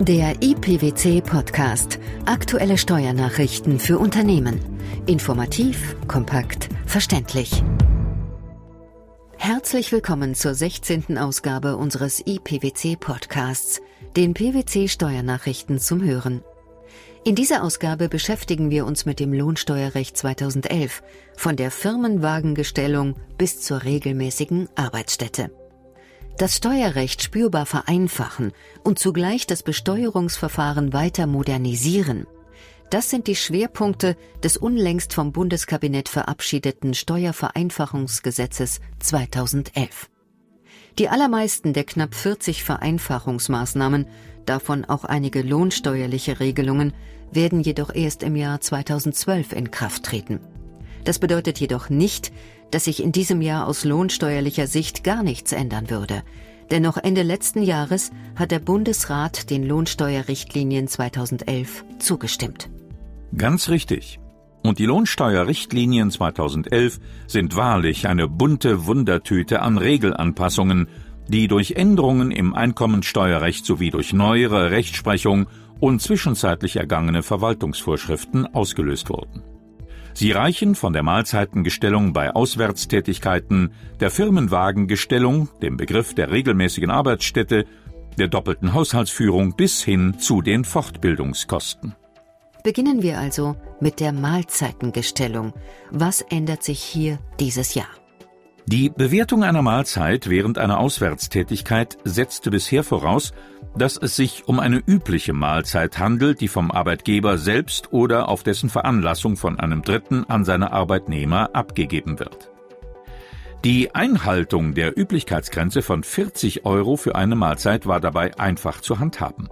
Der IPWC Podcast. Aktuelle Steuernachrichten für Unternehmen. Informativ, kompakt, verständlich. Herzlich willkommen zur 16. Ausgabe unseres IPWC Podcasts, den PWC Steuernachrichten zum Hören. In dieser Ausgabe beschäftigen wir uns mit dem Lohnsteuerrecht 2011, von der Firmenwagengestellung bis zur regelmäßigen Arbeitsstätte das Steuerrecht spürbar vereinfachen und zugleich das Besteuerungsverfahren weiter modernisieren. Das sind die Schwerpunkte des unlängst vom Bundeskabinett verabschiedeten Steuervereinfachungsgesetzes 2011. Die allermeisten der knapp 40 Vereinfachungsmaßnahmen, davon auch einige lohnsteuerliche Regelungen, werden jedoch erst im Jahr 2012 in Kraft treten. Das bedeutet jedoch nicht, dass sich in diesem Jahr aus lohnsteuerlicher Sicht gar nichts ändern würde. Denn noch Ende letzten Jahres hat der Bundesrat den Lohnsteuerrichtlinien 2011 zugestimmt. Ganz richtig. Und die Lohnsteuerrichtlinien 2011 sind wahrlich eine bunte Wundertüte an Regelanpassungen, die durch Änderungen im Einkommensteuerrecht sowie durch neuere Rechtsprechung und zwischenzeitlich ergangene Verwaltungsvorschriften ausgelöst wurden. Sie reichen von der Mahlzeitengestellung bei Auswärtstätigkeiten, der Firmenwagengestellung, dem Begriff der regelmäßigen Arbeitsstätte, der doppelten Haushaltsführung bis hin zu den Fortbildungskosten. Beginnen wir also mit der Mahlzeitengestellung. Was ändert sich hier dieses Jahr? Die Bewertung einer Mahlzeit während einer Auswärtstätigkeit setzte bisher voraus, dass es sich um eine übliche Mahlzeit handelt, die vom Arbeitgeber selbst oder auf dessen Veranlassung von einem Dritten an seine Arbeitnehmer abgegeben wird. Die Einhaltung der Üblichkeitsgrenze von 40 Euro für eine Mahlzeit war dabei einfach zu handhaben.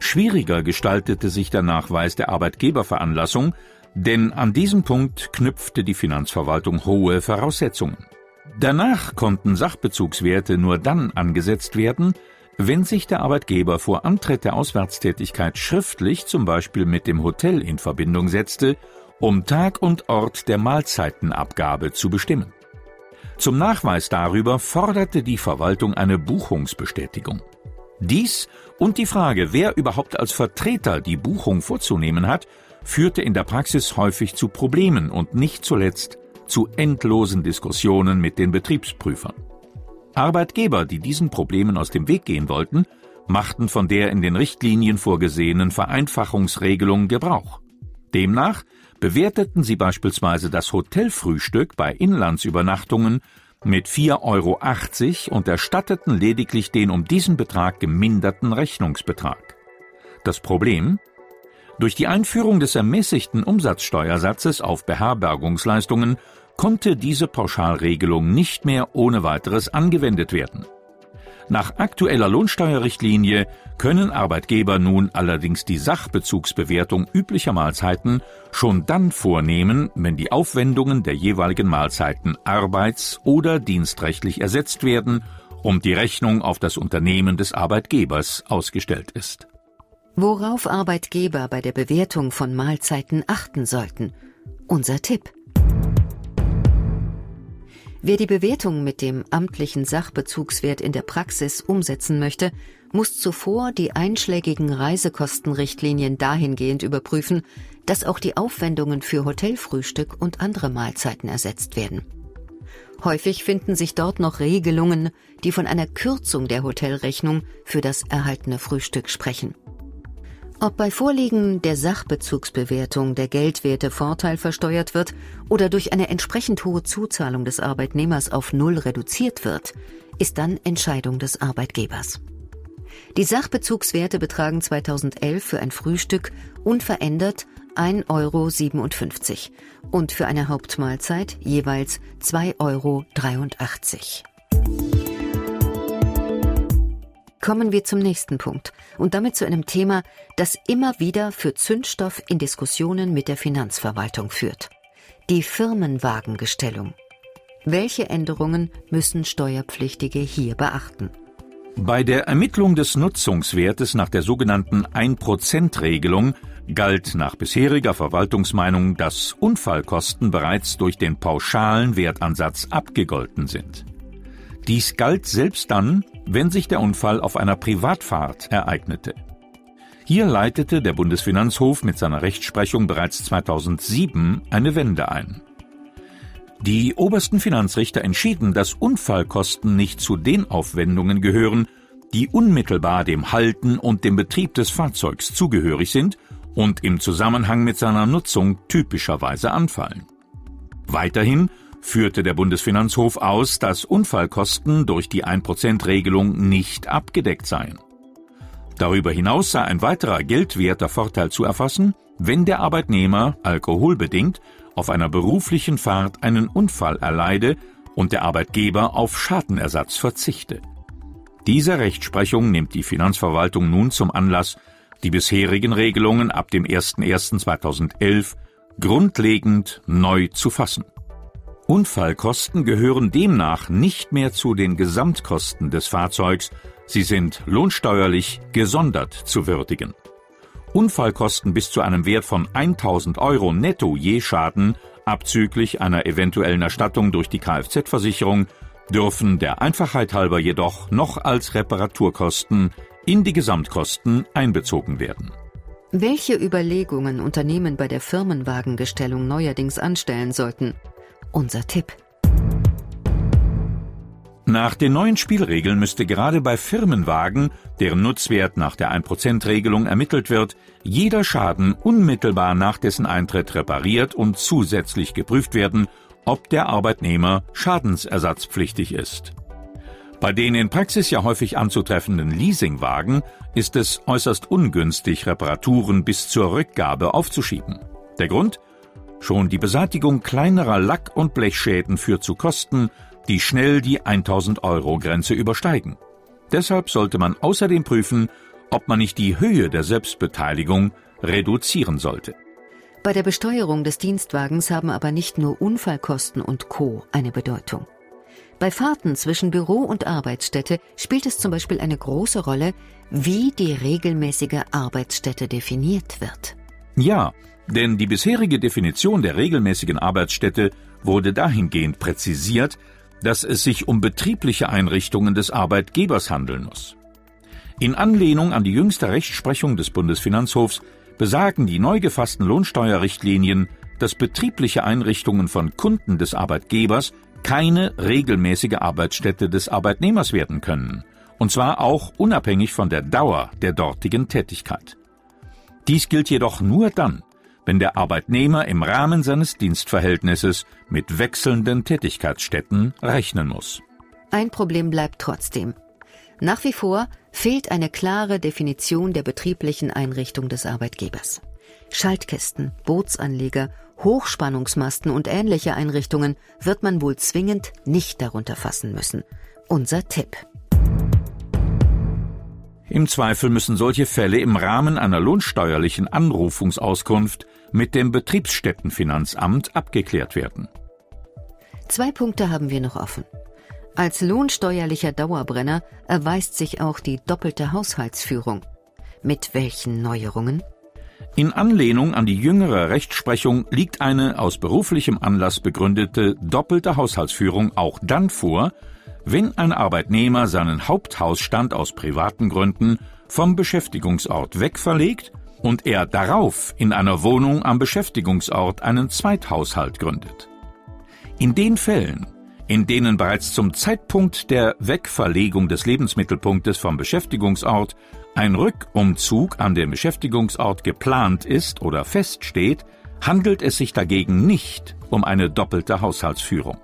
Schwieriger gestaltete sich der Nachweis der Arbeitgeberveranlassung, denn an diesem Punkt knüpfte die Finanzverwaltung hohe Voraussetzungen. Danach konnten Sachbezugswerte nur dann angesetzt werden, wenn sich der Arbeitgeber vor Antritt der Auswärtstätigkeit schriftlich zum Beispiel mit dem Hotel in Verbindung setzte, um Tag und Ort der Mahlzeitenabgabe zu bestimmen. Zum Nachweis darüber forderte die Verwaltung eine Buchungsbestätigung. Dies und die Frage, wer überhaupt als Vertreter die Buchung vorzunehmen hat, führte in der Praxis häufig zu Problemen und nicht zuletzt zu endlosen Diskussionen mit den Betriebsprüfern. Arbeitgeber, die diesen Problemen aus dem Weg gehen wollten, machten von der in den Richtlinien vorgesehenen Vereinfachungsregelung Gebrauch. Demnach bewerteten sie beispielsweise das Hotelfrühstück bei Inlandsübernachtungen mit 4,80 Euro und erstatteten lediglich den um diesen Betrag geminderten Rechnungsbetrag. Das Problem? Durch die Einführung des ermäßigten Umsatzsteuersatzes auf Beherbergungsleistungen konnte diese Pauschalregelung nicht mehr ohne weiteres angewendet werden. Nach aktueller Lohnsteuerrichtlinie können Arbeitgeber nun allerdings die Sachbezugsbewertung üblicher Mahlzeiten schon dann vornehmen, wenn die Aufwendungen der jeweiligen Mahlzeiten arbeits- oder dienstrechtlich ersetzt werden und die Rechnung auf das Unternehmen des Arbeitgebers ausgestellt ist. Worauf Arbeitgeber bei der Bewertung von Mahlzeiten achten sollten. Unser Tipp. Wer die Bewertung mit dem amtlichen Sachbezugswert in der Praxis umsetzen möchte, muss zuvor die einschlägigen Reisekostenrichtlinien dahingehend überprüfen, dass auch die Aufwendungen für Hotelfrühstück und andere Mahlzeiten ersetzt werden. Häufig finden sich dort noch Regelungen, die von einer Kürzung der Hotelrechnung für das erhaltene Frühstück sprechen. Ob bei Vorliegen der Sachbezugsbewertung der geldwerte Vorteil versteuert wird oder durch eine entsprechend hohe Zuzahlung des Arbeitnehmers auf Null reduziert wird, ist dann Entscheidung des Arbeitgebers. Die Sachbezugswerte betragen 2011 für ein Frühstück unverändert 1,57 Euro und für eine Hauptmahlzeit jeweils 2,83 Euro. Kommen wir zum nächsten Punkt und damit zu einem Thema, das immer wieder für Zündstoff in Diskussionen mit der Finanzverwaltung führt. Die Firmenwagengestellung. Welche Änderungen müssen Steuerpflichtige hier beachten? Bei der Ermittlung des Nutzungswertes nach der sogenannten 1%-Regelung galt nach bisheriger Verwaltungsmeinung, dass Unfallkosten bereits durch den pauschalen Wertansatz abgegolten sind. Dies galt selbst dann, wenn sich der Unfall auf einer Privatfahrt ereignete. Hier leitete der Bundesfinanzhof mit seiner Rechtsprechung bereits 2007 eine Wende ein. Die obersten Finanzrichter entschieden, dass Unfallkosten nicht zu den Aufwendungen gehören, die unmittelbar dem Halten und dem Betrieb des Fahrzeugs zugehörig sind und im Zusammenhang mit seiner Nutzung typischerweise anfallen. Weiterhin führte der Bundesfinanzhof aus, dass Unfallkosten durch die 1%-Regelung nicht abgedeckt seien. Darüber hinaus sei ein weiterer geldwerter Vorteil zu erfassen, wenn der Arbeitnehmer alkoholbedingt auf einer beruflichen Fahrt einen Unfall erleide und der Arbeitgeber auf Schadenersatz verzichte. Diese Rechtsprechung nimmt die Finanzverwaltung nun zum Anlass, die bisherigen Regelungen ab dem 01.01.2011 grundlegend neu zu fassen. Unfallkosten gehören demnach nicht mehr zu den Gesamtkosten des Fahrzeugs, sie sind lohnsteuerlich gesondert zu würdigen. Unfallkosten bis zu einem Wert von 1000 Euro netto je Schaden, abzüglich einer eventuellen Erstattung durch die Kfz-Versicherung, dürfen der Einfachheit halber jedoch noch als Reparaturkosten in die Gesamtkosten einbezogen werden. Welche Überlegungen Unternehmen bei der Firmenwagengestellung neuerdings anstellen sollten? Unser Tipp. Nach den neuen Spielregeln müsste gerade bei Firmenwagen, deren Nutzwert nach der 1%-Regelung ermittelt wird, jeder Schaden unmittelbar nach dessen Eintritt repariert und zusätzlich geprüft werden, ob der Arbeitnehmer schadensersatzpflichtig ist. Bei den in Praxis ja häufig anzutreffenden Leasingwagen ist es äußerst ungünstig, Reparaturen bis zur Rückgabe aufzuschieben. Der Grund? Schon die Beseitigung kleinerer Lack- und Blechschäden führt zu Kosten, die schnell die 1000 Euro Grenze übersteigen. Deshalb sollte man außerdem prüfen, ob man nicht die Höhe der Selbstbeteiligung reduzieren sollte. Bei der Besteuerung des Dienstwagens haben aber nicht nur Unfallkosten und Co. eine Bedeutung. Bei Fahrten zwischen Büro und Arbeitsstätte spielt es zum Beispiel eine große Rolle, wie die regelmäßige Arbeitsstätte definiert wird. Ja, denn die bisherige Definition der regelmäßigen Arbeitsstätte wurde dahingehend präzisiert, dass es sich um betriebliche Einrichtungen des Arbeitgebers handeln muss. In Anlehnung an die jüngste Rechtsprechung des Bundesfinanzhofs besagen die neu gefassten Lohnsteuerrichtlinien, dass betriebliche Einrichtungen von Kunden des Arbeitgebers keine regelmäßige Arbeitsstätte des Arbeitnehmers werden können, und zwar auch unabhängig von der Dauer der dortigen Tätigkeit. Dies gilt jedoch nur dann, wenn der Arbeitnehmer im Rahmen seines Dienstverhältnisses mit wechselnden Tätigkeitsstätten rechnen muss. Ein Problem bleibt trotzdem. Nach wie vor fehlt eine klare Definition der betrieblichen Einrichtung des Arbeitgebers. Schaltkästen, Bootsanleger, Hochspannungsmasten und ähnliche Einrichtungen wird man wohl zwingend nicht darunter fassen müssen. Unser Tipp. Im Zweifel müssen solche Fälle im Rahmen einer lohnsteuerlichen Anrufungsauskunft mit dem Betriebsstättenfinanzamt abgeklärt werden. Zwei Punkte haben wir noch offen. Als lohnsteuerlicher Dauerbrenner erweist sich auch die doppelte Haushaltsführung. Mit welchen Neuerungen? In Anlehnung an die jüngere Rechtsprechung liegt eine aus beruflichem Anlass begründete doppelte Haushaltsführung auch dann vor, wenn ein Arbeitnehmer seinen Haupthausstand aus privaten Gründen vom Beschäftigungsort wegverlegt und er darauf in einer Wohnung am Beschäftigungsort einen Zweithaushalt gründet. In den Fällen, in denen bereits zum Zeitpunkt der Wegverlegung des Lebensmittelpunktes vom Beschäftigungsort ein Rückumzug an den Beschäftigungsort geplant ist oder feststeht, handelt es sich dagegen nicht um eine doppelte Haushaltsführung.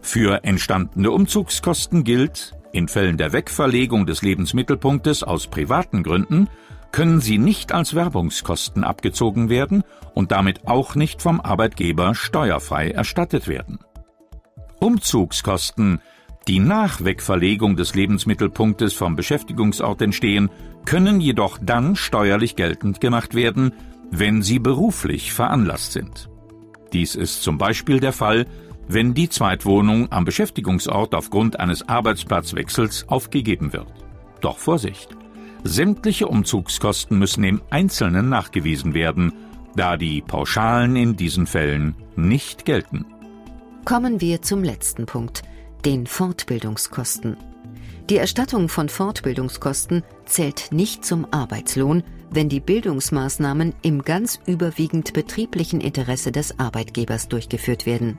Für entstandene Umzugskosten gilt, in Fällen der Wegverlegung des Lebensmittelpunktes aus privaten Gründen können sie nicht als Werbungskosten abgezogen werden und damit auch nicht vom Arbeitgeber steuerfrei erstattet werden. Umzugskosten, die nach Wegverlegung des Lebensmittelpunktes vom Beschäftigungsort entstehen, können jedoch dann steuerlich geltend gemacht werden, wenn sie beruflich veranlasst sind. Dies ist zum Beispiel der Fall, wenn die Zweitwohnung am Beschäftigungsort aufgrund eines Arbeitsplatzwechsels aufgegeben wird. Doch Vorsicht! Sämtliche Umzugskosten müssen im Einzelnen nachgewiesen werden, da die Pauschalen in diesen Fällen nicht gelten. Kommen wir zum letzten Punkt, den Fortbildungskosten. Die Erstattung von Fortbildungskosten zählt nicht zum Arbeitslohn, wenn die Bildungsmaßnahmen im ganz überwiegend betrieblichen Interesse des Arbeitgebers durchgeführt werden.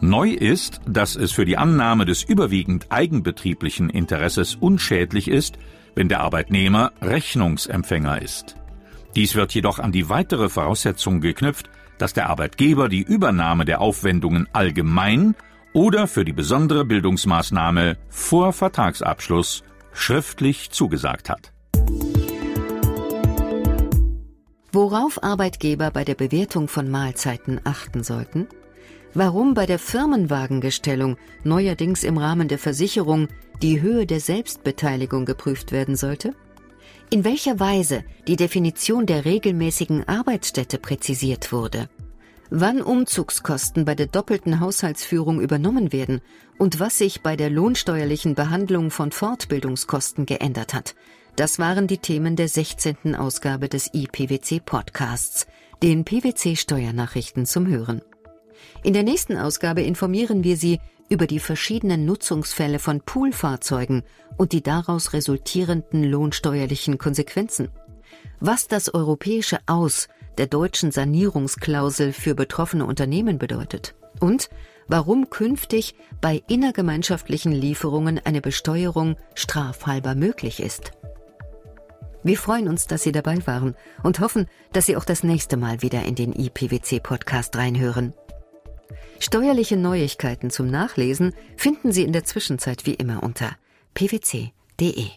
Neu ist, dass es für die Annahme des überwiegend eigenbetrieblichen Interesses unschädlich ist, wenn der Arbeitnehmer Rechnungsempfänger ist. Dies wird jedoch an die weitere Voraussetzung geknüpft, dass der Arbeitgeber die Übernahme der Aufwendungen allgemein oder für die besondere Bildungsmaßnahme vor Vertragsabschluss schriftlich zugesagt hat. Worauf Arbeitgeber bei der Bewertung von Mahlzeiten achten sollten? Warum bei der Firmenwagengestellung neuerdings im Rahmen der Versicherung die Höhe der Selbstbeteiligung geprüft werden sollte? In welcher Weise die Definition der regelmäßigen Arbeitsstätte präzisiert wurde? Wann Umzugskosten bei der doppelten Haushaltsführung übernommen werden und was sich bei der lohnsteuerlichen Behandlung von Fortbildungskosten geändert hat, das waren die Themen der 16. Ausgabe des IPWC Podcasts, den PWC Steuernachrichten zum Hören. In der nächsten Ausgabe informieren wir Sie über die verschiedenen Nutzungsfälle von Poolfahrzeugen und die daraus resultierenden lohnsteuerlichen Konsequenzen. Was das europäische Aus der deutschen Sanierungsklausel für betroffene Unternehmen bedeutet und warum künftig bei innergemeinschaftlichen Lieferungen eine Besteuerung strafhalber möglich ist. Wir freuen uns, dass Sie dabei waren und hoffen, dass Sie auch das nächste Mal wieder in den IPWC-Podcast reinhören. Steuerliche Neuigkeiten zum Nachlesen finden Sie in der Zwischenzeit wie immer unter pwc.de.